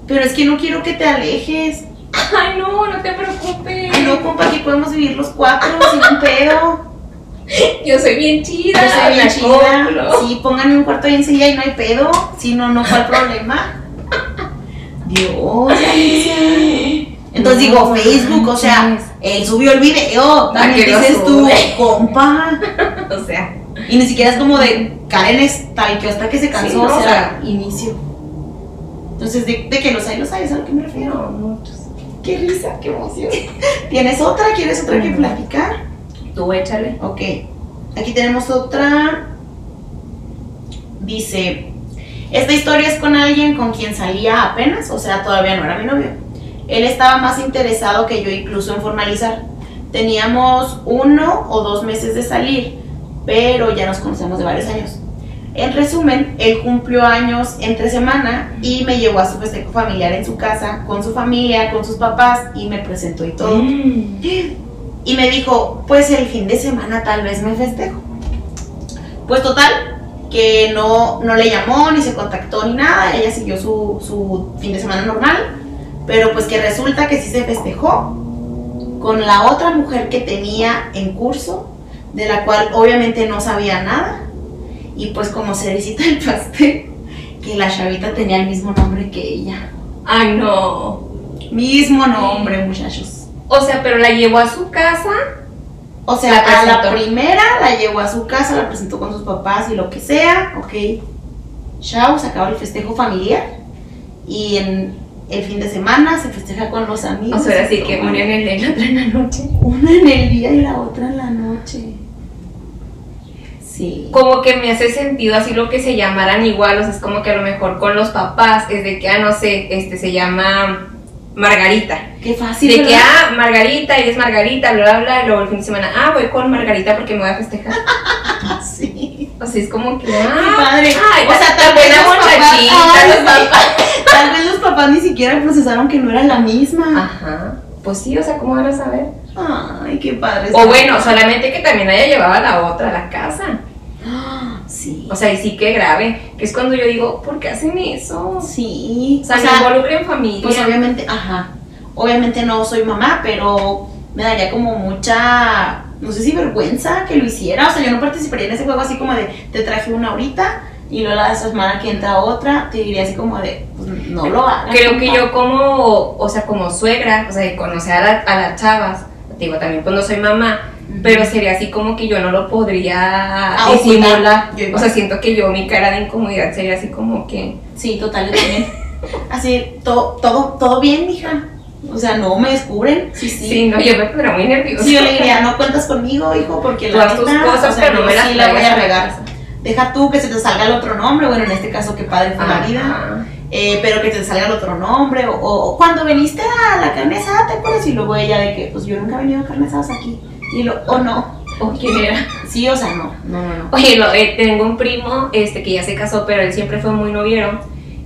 Speaker 1: pero es que no quiero que te alejes.
Speaker 2: Ay, no, no te preocupes.
Speaker 1: Ay, no, compa, aquí podemos vivir los cuatro sin un pedo.
Speaker 2: Yo soy bien chida.
Speaker 1: Yo soy bien chida. Sí, pónganme un cuarto ahí enseguida y no hay pedo. Si no, no, ¿cuál problema? Dios, Alicia. Entonces digo,
Speaker 2: No
Speaker 1: Facebook, o sea. Él subió el video.
Speaker 2: ¿Para
Speaker 1: También dices tú, compa.
Speaker 2: O sea,
Speaker 1: Y ni siquiera es como de Karen es tal que hasta que se cansó,
Speaker 2: Sí, no,
Speaker 1: o
Speaker 2: o
Speaker 1: sea, inicio. Entonces, de, de que los hay, los hay, es a lo que me refiero.
Speaker 2: no, muchos.
Speaker 1: Qué risa, qué emoción. ¿Tienes otra? ¿Quieres otra que
Speaker 2: Mm.
Speaker 1: platicar?
Speaker 2: Tú échale.
Speaker 1: Ok, aquí tenemos otra. Dice, esta historia es con alguien con quien salía apenas, o sea, todavía no era mi novio. Él estaba más interesado que yo incluso en formalizar. Teníamos uno o dos meses de salir, pero ya nos conocemos de varios años. En resumen, él cumplió años entre semana y me llevó a su festejo familiar en su casa, con su familia, con sus papás y me presentó y todo.
Speaker 2: Mm.
Speaker 1: Y me dijo, pues el fin de semana tal vez me festejo. Pues total, que no, no le llamó, ni se contactó, ni nada. Ella siguió su, su fin de semana normal. Pero pues que resulta que sí se festejó con la otra mujer que tenía en curso, de la cual obviamente no sabía nada. Y pues como cerecita del pastel, que la chavita tenía el mismo nombre que ella.
Speaker 2: Ay, no.
Speaker 1: Mismo nombre, muchachos.
Speaker 2: O sea, pero la llevó a su casa.
Speaker 1: O sea,
Speaker 2: La
Speaker 1: a la primera la llevó a su casa, la presentó con sus papás y lo que sea, ok. Chao, se acaba el festejo familiar. Y en el fin de semana se festeja con los amigos.
Speaker 2: O sea, así que una en el día y la otra en la noche.
Speaker 1: Una en el día y la otra en la noche. Sí.
Speaker 2: Como que me hace sentido así lo que se llamaran igual. O sea, es como que a lo mejor con los papás es de que, ah, no sé, este se llama Margarita.
Speaker 1: Qué fácil.
Speaker 2: de que, ah, Margarita, y es Margarita, bla, bla, bla. Y luego el fin de semana, ah, voy con Margarita porque me voy a festejar.
Speaker 1: Sí.
Speaker 2: O sea, es como que,
Speaker 1: Qué
Speaker 2: ah,
Speaker 1: padre.
Speaker 2: Ay,
Speaker 1: o sea, tal vez los papás, ay,
Speaker 2: los papás.
Speaker 1: tal vez los papás ni siquiera procesaron que no era la misma.
Speaker 2: Ajá. Pues sí, o sea, ¿cómo van a saber?
Speaker 1: Ay, qué padre.
Speaker 2: O bueno, solamente que también haya llevado a la otra a la casa.
Speaker 1: Sí.
Speaker 2: O sea, y sí que grave. Que es cuando yo digo, ¿por qué hacen eso?
Speaker 1: Sí.
Speaker 2: O sea, me involucren familia.
Speaker 1: Pues obviamente, ajá. Obviamente no soy mamá, pero me daría como mucha, no sé si vergüenza que lo hiciera. O sea, yo no participaría en ese juego así como de, te traje una ahorita y luego la semana que entra otra, te diría así como de, pues no lo hagas.
Speaker 2: Creo que yo como, o sea, como suegra, o sea, de conocer a, la- a las chavas, te digo, también pues no soy mamá, pero sería así como que yo no lo podría
Speaker 1: Ah,
Speaker 2: disimular. O sea, siento que yo mi cara de incomodidad sería así como que...
Speaker 1: Sí, total, yo también. así, todo, todo, todo bien, mija. O sea, no me descubren. Sí, sí.
Speaker 2: Sí, no, yo me pondría muy nerviosa.
Speaker 1: Sí, yo le diría, no cuentas conmigo, hijo, porque la
Speaker 2: haz tus cosas,
Speaker 1: o sea,
Speaker 2: pero no me las
Speaker 1: sí la voy a regar. Deja tú que se te salga el otro nombre, bueno, en este caso, qué padre fue la vida. Eh, pero que te salga el otro nombre, o, o cuando viniste a la carne asada, ¿te acuerdas? Y luego ella de que, pues yo nunca he venido a carne asadas aquí. Y lo, o no.
Speaker 2: ¿O quién era?
Speaker 1: Sí, o sea, no, no, no, no.
Speaker 2: Oye, lo- eh, tengo un primo este, que ya se casó, pero él siempre fue muy noviero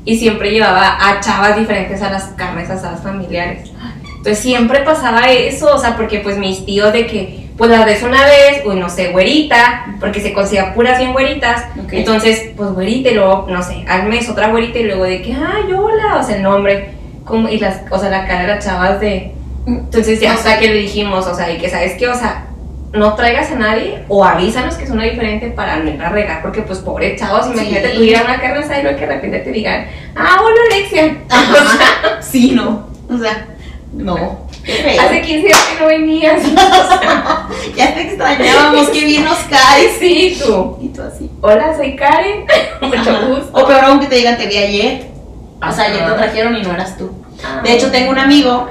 Speaker 2: y siempre llevaba a chavas diferentes a las carnes asadas familiares. Entonces siempre pasaba eso, o sea, porque pues mis tíos de que, pues las ves una vez, uy, no sé, güerita, porque se considera puras bien güeritas,
Speaker 1: Ok.
Speaker 2: entonces, pues güerita y luego, no sé, al mes otra güerita y luego de que, ay, hola, o sea, el nombre, como, y las, o sea, la cara de las chavas de... Entonces ya hasta
Speaker 1: sé.
Speaker 2: que le dijimos, o sea, y que sabes que, o sea, no traigas a nadie o avísanos que es una diferente para no ir a regar, porque pues pobre chavos, imagínate
Speaker 1: Sí.
Speaker 2: tú ir a una carne asada y que de repente te digan, ah, hola Alexia,
Speaker 1: Ajá. Sí, no. O sea, no.
Speaker 2: Hace 15 días que no venías.
Speaker 1: Ya te extrañábamos, qué bien nos caes.
Speaker 2: sí, tú.
Speaker 1: Y tú así.
Speaker 2: Hola, soy Karen, mucho
Speaker 1: Ajá.
Speaker 2: gusto.
Speaker 1: O peor aún que te digan, te vi ayer. O sea, ayer te trajeron y no eras tú. De hecho, tengo un amigo.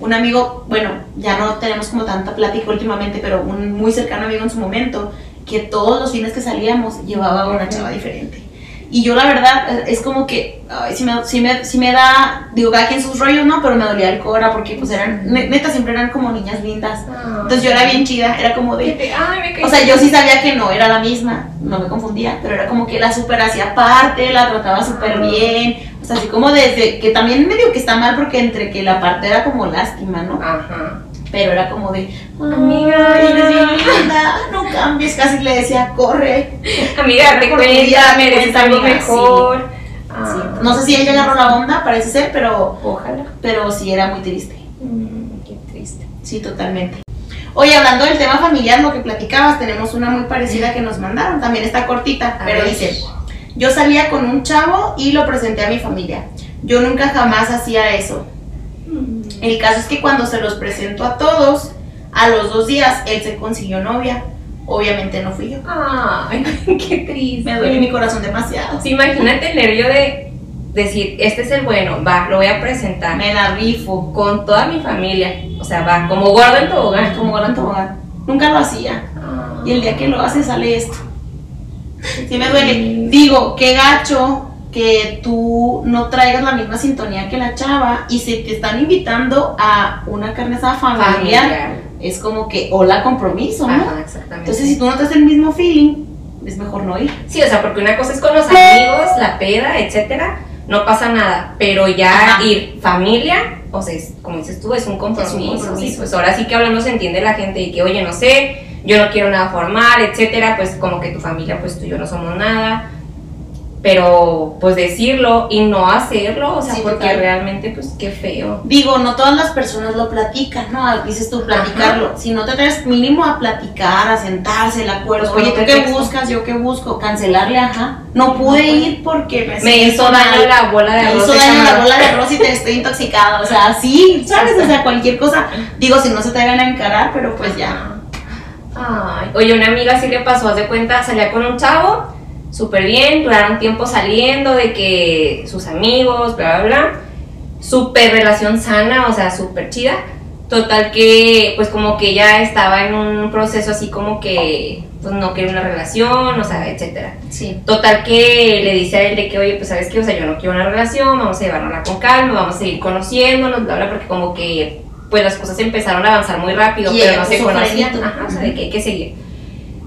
Speaker 1: Un amigo, bueno, ya no tenemos como tanta plática últimamente, pero un muy cercano amigo en su momento, que todos los fines que salíamos llevaba a una chava diferente. Y yo la verdad es como que, ay, sí, me, sí, me, sí me da, digo, cada quien sus rollos, ¿no? Pero me dolía el cora porque pues eran, ne- neta, siempre eran como niñas lindas. Entonces yo era bien chida, era como de...
Speaker 2: Ay, me caí.
Speaker 1: O sea, yo sí sabía que no era la misma, no me confundía, pero era como que la super hacía parte, la trataba súper bien. Sea, así como desde que también medio que está mal porque entre que la parte era como lástima, ¿no?
Speaker 2: Ajá.
Speaker 1: Pero era como de,
Speaker 2: Amiga.
Speaker 1: eres bien linda, no cambies, casi le decía, corre.
Speaker 2: Amiga, recuerda, mereces algo mejor.
Speaker 1: Sí.
Speaker 2: Ah,
Speaker 1: No sé si ella agarró la onda, parece ser, pero,
Speaker 2: Ojalá.
Speaker 1: pero sí era muy triste.
Speaker 2: Mm, qué triste.
Speaker 1: Sí, totalmente. Oye, hablando del tema familiar, lo que platicabas, tenemos una muy parecida que nos mandaron, también está cortita,
Speaker 2: A
Speaker 1: pero
Speaker 2: ver.
Speaker 1: dice, yo salía con un chavo y lo presenté a mi familia. Yo nunca jamás hacía eso. El caso es que cuando se los presento a todos, a los dos días él se consiguió novia. Obviamente no fui yo.
Speaker 2: Ay, qué triste.
Speaker 1: Me duele mi corazón demasiado.
Speaker 2: Sí, imagínate el nervio de decir, este es el bueno, va, lo voy a presentar
Speaker 1: Me la rifo.
Speaker 2: con toda mi familia. O sea, va, como gordo en tobogán.
Speaker 1: Como Golan Tobogán. Nunca lo hacía.
Speaker 2: Ah.
Speaker 1: Y el día que lo hace sale esto. Sí me duele. Digo, qué gacho que tú no traigas la misma sintonía que la chava y se te están invitando a una carne asada familiar.
Speaker 2: Familiar.
Speaker 1: Es como que, hola compromiso, ¿no?
Speaker 2: Ajá, exactamente.
Speaker 1: Entonces, si tú no te el mismo feeling, es mejor no ir.
Speaker 2: Sí, o sea, porque una cosa es con los amigos, la peda, etcétera, no pasa nada, pero ya
Speaker 1: Ajá.
Speaker 2: ir familia, o sea, es- como dices tú, es un compromiso,
Speaker 1: compromiso.
Speaker 2: sí, pues ahora sí que hablando se entiende la gente y que, oye, no sé, yo no quiero nada formal, etcétera, pues como que tu familia, pues tú y yo no somos nada, pero pues decirlo y no hacerlo, o sea,
Speaker 1: Sí,
Speaker 2: porque
Speaker 1: total.
Speaker 2: realmente, pues qué feo.
Speaker 1: Digo, no todas las personas lo platican, ¿no? Dices tú, platicarlo. Si no te traes mínimo a platicar, a sentarse, el acuerdo.
Speaker 2: Pues
Speaker 1: Oye, ¿tú qué buscas? ¿Yo qué busco? Cancelarle, ajá. No pude
Speaker 2: puede.
Speaker 1: ir porque me,
Speaker 2: Me hizo daño
Speaker 1: mal.
Speaker 2: la bola de
Speaker 1: Me
Speaker 2: arroz.
Speaker 1: hizo
Speaker 2: de
Speaker 1: daño la bola de arroz y te estoy intoxicada. O sea, sí, ¿sabes? O sea, cualquier cosa. Digo, si no se te van a encarar, pero pues ya.
Speaker 2: Ay, oye, una amiga sí le pasó, haz de cuenta, salía con un chavo, súper bien, duraron tiempo saliendo, de que sus amigos, bla, bla, bla, súper relación sana, o sea, súper chida. Total que, pues como que ella estaba en un proceso así como que, pues no quiere una relación, o sea, etcétera.
Speaker 1: Sí.
Speaker 2: Total que le dice a él de que, oye, pues sabes qué, o sea, yo no quiero una relación, vamos a llevárnosla con calma, vamos a seguir conociéndonos, bla, bla, porque como que, pues las cosas empezaron a avanzar muy rápido,
Speaker 1: Y
Speaker 2: pero no se conocían, ajá, o sea, de que hay que seguir.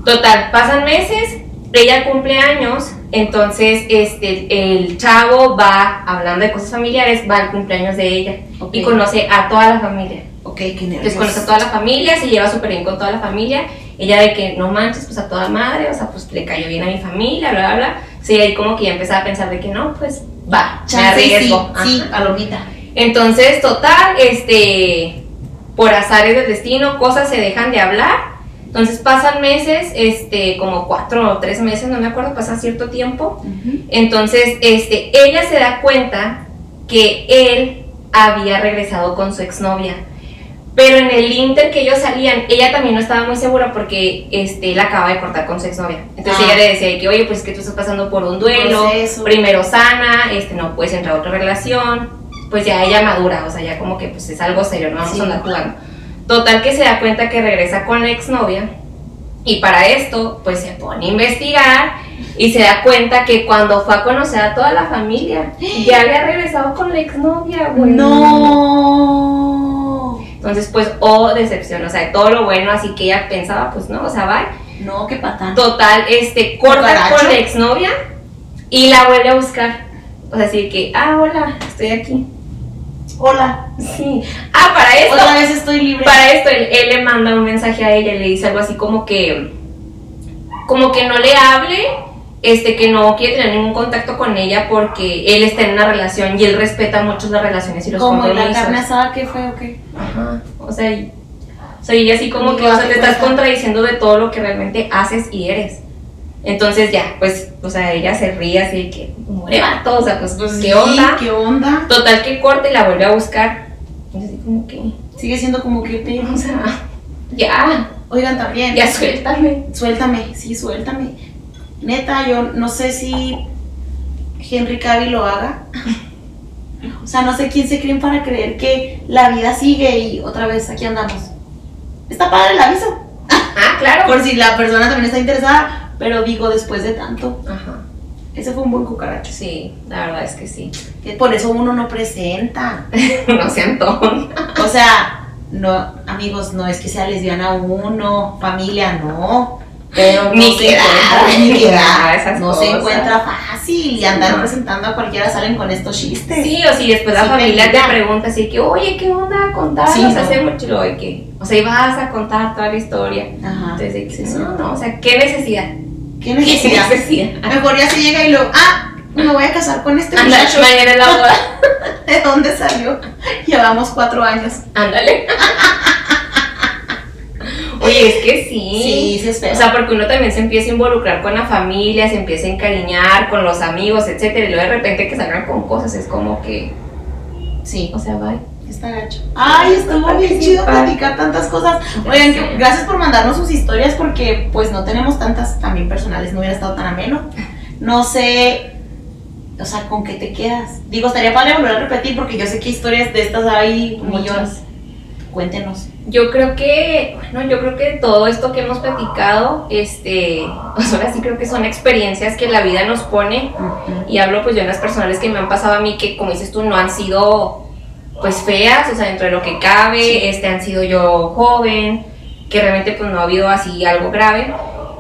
Speaker 2: Total, pasan meses, ella cumple años, entonces este, el chavo va, hablando de cosas familiares, va al cumpleaños de ella y conoce a toda la familia.
Speaker 1: Ok, qué.
Speaker 2: Entonces conoce a toda la familia, se lleva súper bien con toda la familia. Ella de que no manches, pues a toda madre, o sea, pues le cayó bien a mi familia, bla, bla, bla. Sí, ahí como que ya empezaba a pensar de que no, pues va, me
Speaker 1: Chance sí,
Speaker 2: arriesgo.
Speaker 1: sí,
Speaker 2: Ajá.
Speaker 1: palomita.
Speaker 2: Entonces, total, este, por azares del destino, cosas se dejan de hablar. Entonces pasan meses, este, como cuatro o tres meses, no me acuerdo, pasa cierto tiempo. Entonces, este, ella se da cuenta que él había regresado con su exnovia. Pero en el inter que ellos salían, ella también no estaba muy segura porque este, él acaba de cortar con su exnovia. Entonces
Speaker 1: Ah.
Speaker 2: ella le decía de que, oye, pues que tú estás pasando por un duelo, primero sana, este, no puedes entrar a otra relación. Pues ya ella madura, o sea, ya como que pues es algo serio, no vamos
Speaker 1: Sí.
Speaker 2: a andar jugando. Total que se da cuenta que regresa con la exnovia y para esto pues se pone a investigar y se da cuenta que cuando fue a conocer a toda la familia ya había regresado con la exnovia, güey.
Speaker 1: No.
Speaker 2: Entonces pues, oh, decepción, o sea, todo lo bueno, así que ella pensaba, pues no, o sea, va.
Speaker 1: No, qué patán.
Speaker 2: Total, este, corta con la exnovia y la vuelve a buscar. O sea, así que, ah, hola, estoy aquí.
Speaker 1: Hola.
Speaker 2: Sí. Ah, para esto.
Speaker 1: Otra vez estoy libre.
Speaker 2: Para esto, él, él le manda un mensaje a ella y le dice algo así como que, como que no le hable, este, que no quiere tener ningún contacto con ella porque él está en una relación y él respeta mucho las relaciones y los
Speaker 1: Como en la
Speaker 2: compromisos.
Speaker 1: carne asada que fue o qué.
Speaker 2: Ajá. O sea, y, o sea, y así como que, o sea, te estás contradiciendo de todo lo que realmente haces y eres. Entonces ya, pues, o sea, ella se ríe así de que, muere vato, o sea, pues,
Speaker 1: Pues
Speaker 2: ¿qué
Speaker 1: sí,
Speaker 2: onda?
Speaker 1: ¿Qué onda?
Speaker 2: Total que corta y la vuelve a buscar. Y así como que,
Speaker 1: Sigue siendo como que
Speaker 2: o sea, ya,
Speaker 1: Oigan, también.
Speaker 2: ya suéltame.
Speaker 1: Suéltame, sí, suéltame. Neta, yo no sé si Henry Cavill lo haga. O sea, no sé quién se creen para creer que la vida sigue y otra vez aquí andamos. Está padre el aviso.
Speaker 2: Ah, claro.
Speaker 1: Por si la persona también está interesada, pero digo después de tanto.
Speaker 2: Ajá.
Speaker 1: Ese fue un buen cucaracho.
Speaker 2: Sí, la verdad es que sí.
Speaker 1: Que Por eso uno no presenta.
Speaker 2: no sean tontos.
Speaker 1: O sea, no, amigos, no es que sea lesbiana uno, familia, no. Pero
Speaker 2: Ni
Speaker 1: no se encuentra, ni no se encuentra fácil y andar
Speaker 2: No.
Speaker 1: presentando a cualquiera salen con estos chistes.
Speaker 2: Sí, o si después la
Speaker 1: Sí,
Speaker 2: familia te pregunta así que, oye, ¿qué onda? Contanos,
Speaker 1: Sí, no.
Speaker 2: hace mucho, de que, o sea, y vas a contar toda la historia.
Speaker 1: Ajá.
Speaker 2: Entonces, no, no, o sea, ¿qué necesidad?
Speaker 1: ¿Qué
Speaker 2: ¿Qué
Speaker 1: necesidad?
Speaker 2: necesidad?
Speaker 1: Mejor ya se llega y lo, ah, me voy a casar con este
Speaker 2: Anda,
Speaker 1: muchacho.
Speaker 2: mañana es la boda.
Speaker 1: ¿De dónde salió? Llevamos cuatro años.
Speaker 2: Ándale. Oye, es que sí.
Speaker 1: Sí, sí, espero.
Speaker 2: O sea, porque uno también se empieza a involucrar con la familia, se empieza a encariñar con los amigos, etcétera, y luego de repente que salgan con cosas, es como que,
Speaker 1: sí.
Speaker 2: o sea, bye.
Speaker 1: Está gacho. Ay, estuvo bien chido platicar tantas cosas. Oigan, que- gracias por mandarnos sus historias porque pues no tenemos tantas también personales, no hubiera estado tan ameno. No sé, o sea, ¿con qué te quedas? Digo, estaría padre volver a repetir porque yo sé que historias de estas hay
Speaker 2: Muchas.
Speaker 1: millones. Cuéntenos.
Speaker 2: Yo creo que, bueno, yo creo que todo esto que hemos platicado, este, pues ahora sí creo que son experiencias que la vida nos pone y hablo pues yo en las personales que me han pasado a mí que como dices tú no han sido pues feas, o sea, dentro de lo que cabe,
Speaker 1: Sí.
Speaker 2: este han sido yo joven, que realmente pues no ha habido así algo grave,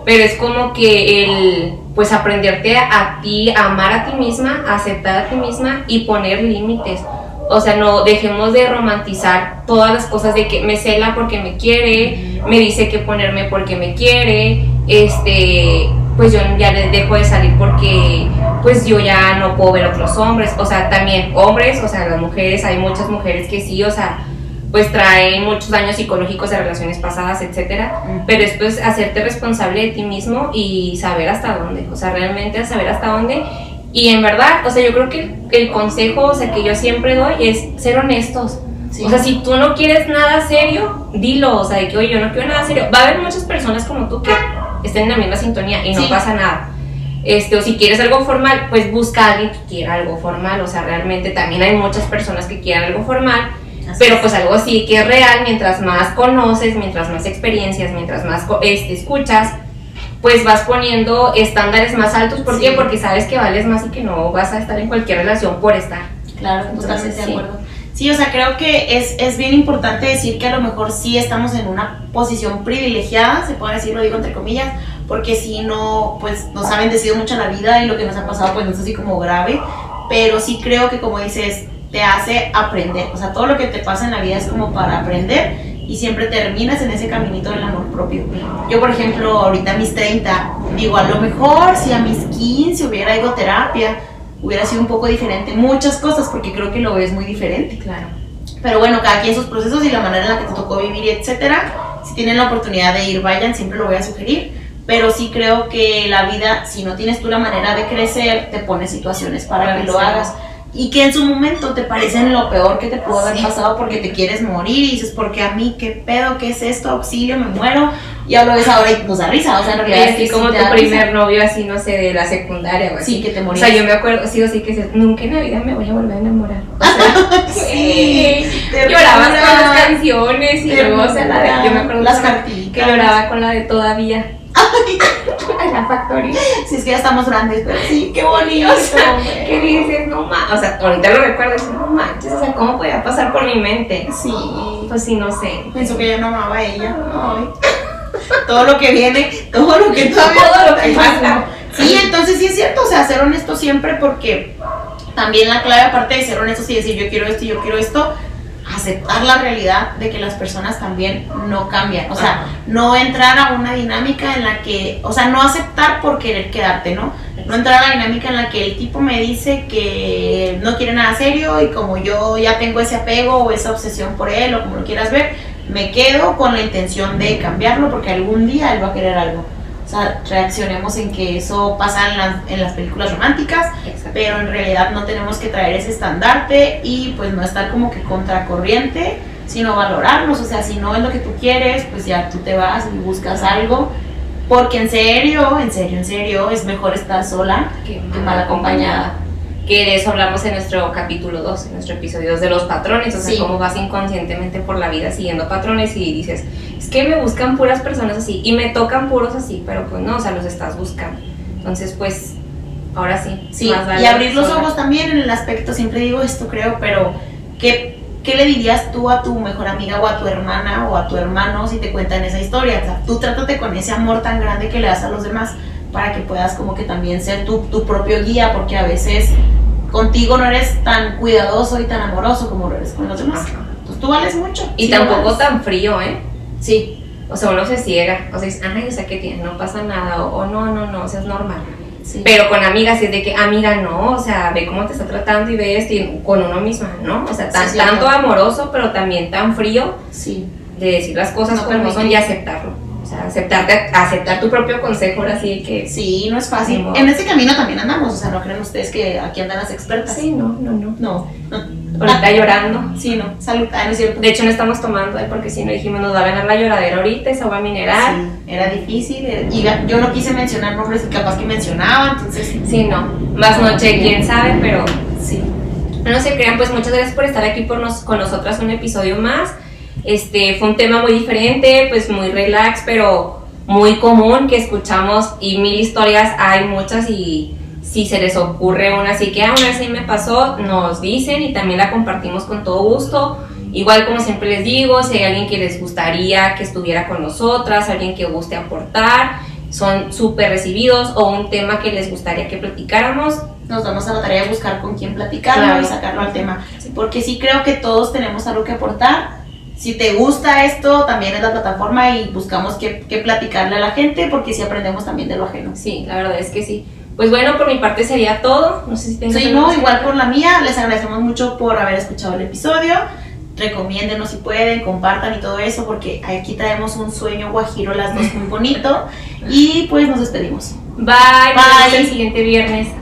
Speaker 2: pero es como que el pues aprenderte a ti, a amar a ti misma, aceptar a ti misma y poner límites. O sea, no dejemos de romantizar todas las cosas de que me cela porque me quiere, me dice que ponerme porque me quiere, este, pues yo ya le dejo de salir porque pues yo ya no puedo ver otros hombres, o sea, también hombres, o sea, las mujeres, hay muchas mujeres que sí, o sea, pues traen muchos daños psicológicos de relaciones pasadas, etcétera, pero es pues hacerte responsable de ti mismo y saber hasta dónde, o sea, realmente saber hasta dónde. Y en verdad, o sea, yo creo que el consejo, o sea, que yo siempre doy es ser honestos.
Speaker 1: Sí.
Speaker 2: O sea, si tú no quieres nada serio, dilo, o sea, de que, oye, yo no quiero nada serio. Va a haber muchas personas como tú que estén en la misma sintonía y no
Speaker 1: Sí.
Speaker 2: pasa nada. Este, o si quieres algo formal, pues busca a alguien que quiera algo formal, o sea, realmente también hay muchas personas que quieran algo formal,
Speaker 1: Así
Speaker 2: pero
Speaker 1: es.
Speaker 2: pues algo así que es real, mientras más conoces, mientras más experiencias, mientras más este, escuchas, pues vas poniendo estándares más altos. ¿Por
Speaker 1: Sí.
Speaker 2: qué? Porque sabes que vales más y que no vas a estar en cualquier relación por estar.
Speaker 1: Claro,
Speaker 2: Entonces,
Speaker 1: totalmente de acuerdo. Sí, o sea, creo que es, es bien importante decir que a lo mejor sí estamos en una posición privilegiada, se puede decir, lo digo entre comillas, porque si no, pues nos ha bendecido mucho la vida y lo que nos ha pasado pues no es así como grave, pero sí creo que como dices, te hace aprender, o sea, todo lo que te pasa en la vida es como para aprender y siempre terminas en ese caminito del amor propio. Yo, por ejemplo, ahorita a mis 30, digo, a lo mejor si a mis 15 hubiera ido terapia, hubiera sido un poco diferente muchas cosas porque creo que lo ves muy diferente.
Speaker 2: Claro.
Speaker 1: Pero bueno, cada quien sus procesos y la manera en la que te tocó vivir, etcétera. Si tienen la oportunidad de ir, vayan, siempre lo voy a sugerir. Pero sí creo que la vida, si no tienes tú la manera de crecer, te pone situaciones para
Speaker 2: Para
Speaker 1: que lo
Speaker 2: hacerlo.
Speaker 1: hagas. Y que en su momento te parecen lo peor que te pudo haber
Speaker 2: Sí.
Speaker 1: pasado porque te quieres morir y dices, porque a mí, qué pedo, qué es esto, auxilio, me muero. Y ahora lo ves ahora y nos da risa. O sea, en realidad.
Speaker 2: así
Speaker 1: sí
Speaker 2: como tu primer
Speaker 1: risa.
Speaker 2: novio, así, no sé, de la secundaria o así.
Speaker 1: Sí, que te
Speaker 2: O
Speaker 1: morías.
Speaker 2: sea, yo me acuerdo, sí o sí, que nunca en la vida me voy a volver a enamorar. O sea,
Speaker 1: Sí, te
Speaker 2: llorabas con las canciones y luego, o sea, la de, yo me acuerdo
Speaker 1: Las
Speaker 2: que-
Speaker 1: cartitas.
Speaker 2: que lloraba con la de todavía. En la factoría.
Speaker 1: Si es que ya estamos grandes, pero sí, qué bonito.
Speaker 2: O sea. ¿qué dices? No manches. O sea, ahorita lo recuerdo y dices, no manches, o sea, ¿cómo podía pasar por mi mente?
Speaker 1: Sí.
Speaker 2: Pues sí, no sé.
Speaker 1: Pensó que yo no amaba a ella. Ay. Todo lo que viene, todo lo que todavía
Speaker 2: Todo lo que pasa.
Speaker 1: Sí, entonces sí es cierto, o sea, ser honesto siempre porque también la clave aparte de ser honestos y decir yo quiero esto y yo quiero esto, aceptar la realidad de que las personas también no cambian, o sea, no entrar a una dinámica en la que, o sea, no aceptar por querer quedarte, ¿no? No entrar a la dinámica en la que el tipo me dice que no quiere nada serio y como yo ya tengo ese apego o esa obsesión por él o como lo quieras ver, me quedo con la intención de cambiarlo porque algún día él va a querer algo. O sea, reaccionemos en que eso pasa en las, en las películas románticas,
Speaker 2: Exacto.
Speaker 1: pero en realidad no tenemos que traer ese estandarte y pues no estar como que contracorriente, sino valorarnos. O sea, si no es lo que tú quieres, pues ya tú te vas y buscas algo. Porque en serio, en serio, en serio, es mejor estar sola
Speaker 2: Qué
Speaker 1: que mal acompañada.
Speaker 2: Que de eso hablamos en nuestro capítulo 2, en nuestro episodio 2 de los patrones, o sea,
Speaker 1: Sí.
Speaker 2: cómo vas inconscientemente por la vida siguiendo patrones y dices, es que me buscan puras personas así y me tocan puros así, pero pues no, o sea, los estás buscando. Entonces, pues, ahora sí.
Speaker 1: Sí,
Speaker 2: más vale
Speaker 1: y abrir los ojos también en el aspecto, siempre digo esto creo, pero ¿qué, ¿qué le dirías tú a tu mejor amiga o a tu hermana o a tu hermano si te cuentan esa historia? O sea, tú trátate con ese amor tan grande que le das a los demás para que puedas como que también ser tu, tu propio guía, porque a veces contigo no eres tan cuidadoso y tan amoroso como lo eres con los demás.
Speaker 2: Ajá.
Speaker 1: Entonces tú vales mucho.
Speaker 2: Y
Speaker 1: sí
Speaker 2: tampoco
Speaker 1: vales.
Speaker 2: tan frío, ¿eh?
Speaker 1: Sí,
Speaker 2: O sea, uno se ciega. O sea, dice, ay, o sea, ¿qué tiene? No pasa nada. O, o no, no, no, o sea, es normal.
Speaker 1: sí.
Speaker 2: Pero con amigas es de que, amiga, no, o sea, ve cómo te está tratando y ve esto, y con uno misma, ¿no? O sea, tan-
Speaker 1: Sí,
Speaker 2: tanto amoroso, pero también tan frío
Speaker 1: sí.
Speaker 2: de decir las cosas
Speaker 1: No
Speaker 2: como son y aceptarlo. Sea, aceptarte, aceptar tu propio consejo, ahora sí que...
Speaker 1: Sí, no es fácil. En ese camino también andamos, o sea, no creen ustedes que aquí andan las expertas.
Speaker 2: Sí, no, no, no.
Speaker 1: No,
Speaker 2: Ahorita llorando.
Speaker 1: sí, no. Salud, ah, no es cierto.
Speaker 2: De hecho, no estamos tomando, ¿eh? porque si no dijimos, nos va a ganar la lloradera ahorita, esa agua mineral.
Speaker 1: Sí, era difícil. era- Y yo no quise mencionar nombres capaz que mencionaba, entonces.
Speaker 2: Sí, no. Más noche, quién sabe, pero
Speaker 1: Sí.
Speaker 2: no se crean, pues muchas gracias por estar aquí por nos, con nosotras un episodio más. Este fue un tema muy diferente, pues muy relax, pero muy común que escuchamos y mil historias hay muchas y si se les ocurre una así que ah, una ahí me pasó, nos dicen y también la compartimos con todo gusto. Igual como siempre les digo, si hay alguien que les gustaría que estuviera con nosotras, alguien que guste aportar, son súper recibidos o un tema que les gustaría que platicáramos,
Speaker 1: Nos damos a la tarea de buscar con quién platicarlo
Speaker 2: Claro.
Speaker 1: y sacarlo al tema. Porque sí creo que todos tenemos algo que aportar. Si te gusta esto, también es la plataforma y buscamos qué, qué platicarle a la gente, porque si aprendemos también de lo ajeno.
Speaker 2: Sí, la verdad es que sí. Pues bueno, por mi parte sería todo. No sé si tengas
Speaker 1: Sí, no, igual por la mía, les agradecemos mucho por haber escuchado el episodio. Recomiéndenos si pueden, compartan y todo eso, porque aquí traemos un sueño guajiro las dos muy bonito. Y pues nos despedimos.
Speaker 2: Bye, nos vemos
Speaker 1: Bye.
Speaker 2: el siguiente viernes.